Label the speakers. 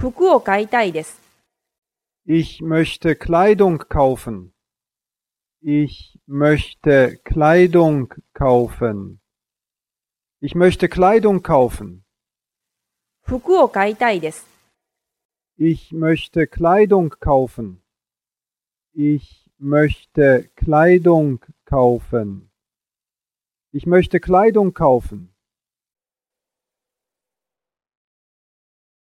Speaker 1: 服を買いたいです。
Speaker 2: Ich möchte Kleidung kaufen. Ich möchte Kleidung kaufen. Ich möchte Kleidung kaufen.
Speaker 1: 服を買いたいです。
Speaker 2: Ich möchte Kleidung kaufen. Ich möchte Kleidung kaufen. Ich möchte Kleidung kaufen.